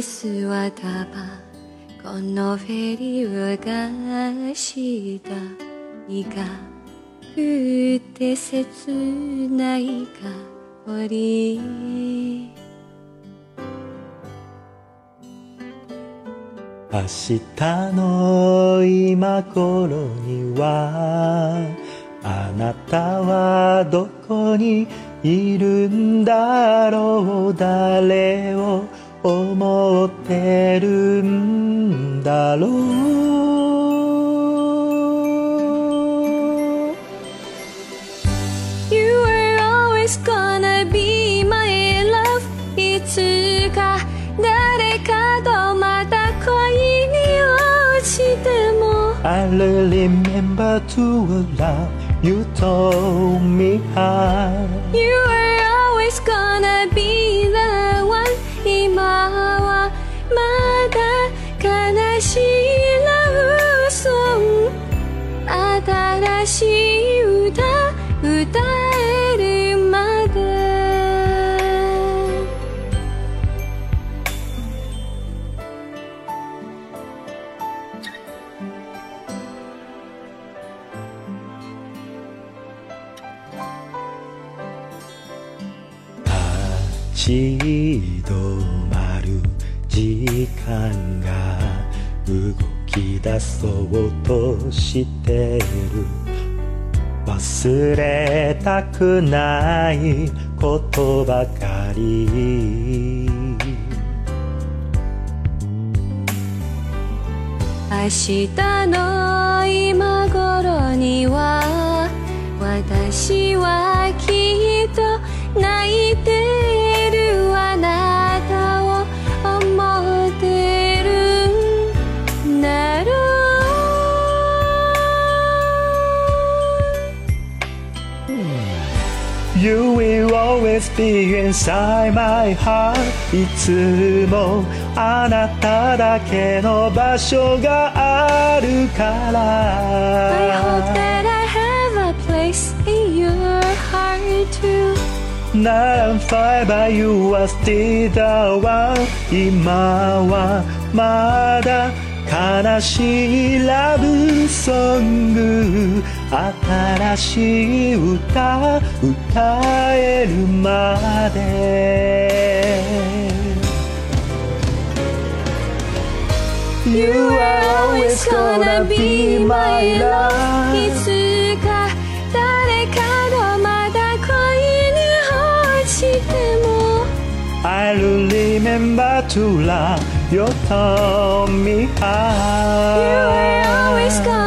キスはタバコのフェリーがしたいがくて切ない香り明日の今頃にはあなたはどこにいるんだろう誰を思ってるんだろう You were always gonna be my love いつか誰かとまた恋に落ちても I remember to love you told me how You 立ち止まる時間が動き出そうとしてる。忘れたくないことばかり。明日の You will always be inside my heart いつもあなただけの場所があるか I hope ら that I have a place in your heart too Now I'm fine but you are still the one 今はまだ 悲しいラブソング新しい歌歌えるまで You are always gonna be my love I'll remember to love your Tommy. Heart. You will always come.